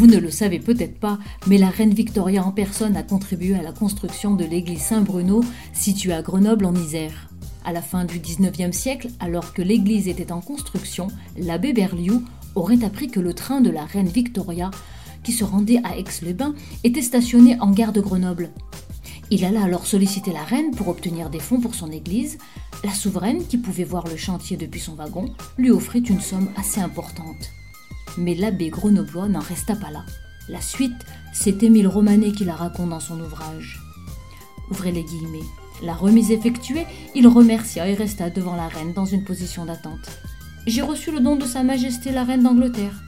Vous ne le savez peut-être pas, mais la reine Victoria en personne a contribué à la construction de l'église Saint-Bruno, située à Grenoble en Isère. À la fin du 19e siècle, alors que l'église était en construction, l'abbé Berliou aurait appris que le train de la reine Victoria, qui se rendait à Aix-les-Bains, était stationné en gare de Grenoble. Il alla alors solliciter la reine pour obtenir des fonds pour son église. La souveraine, qui pouvait voir le chantier depuis son wagon, lui offrit une somme assez importante. Mais l'abbé grenoblois n'en resta pas là. La suite, c'est Émile Romanet qui la raconte dans son ouvrage. Ouvrez les guillemets. La remise effectuée, il remercia et resta devant la reine dans une position d'attente. J'ai reçu le don de Sa Majesté la reine d'Angleterre.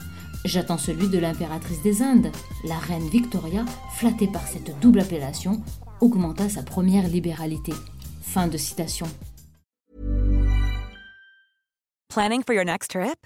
J'attends celui de l'impératrice des Indes. La reine Victoria, flattée par cette double appellation, augmenta sa première libéralité. Fin de citation. Planning for your next trip?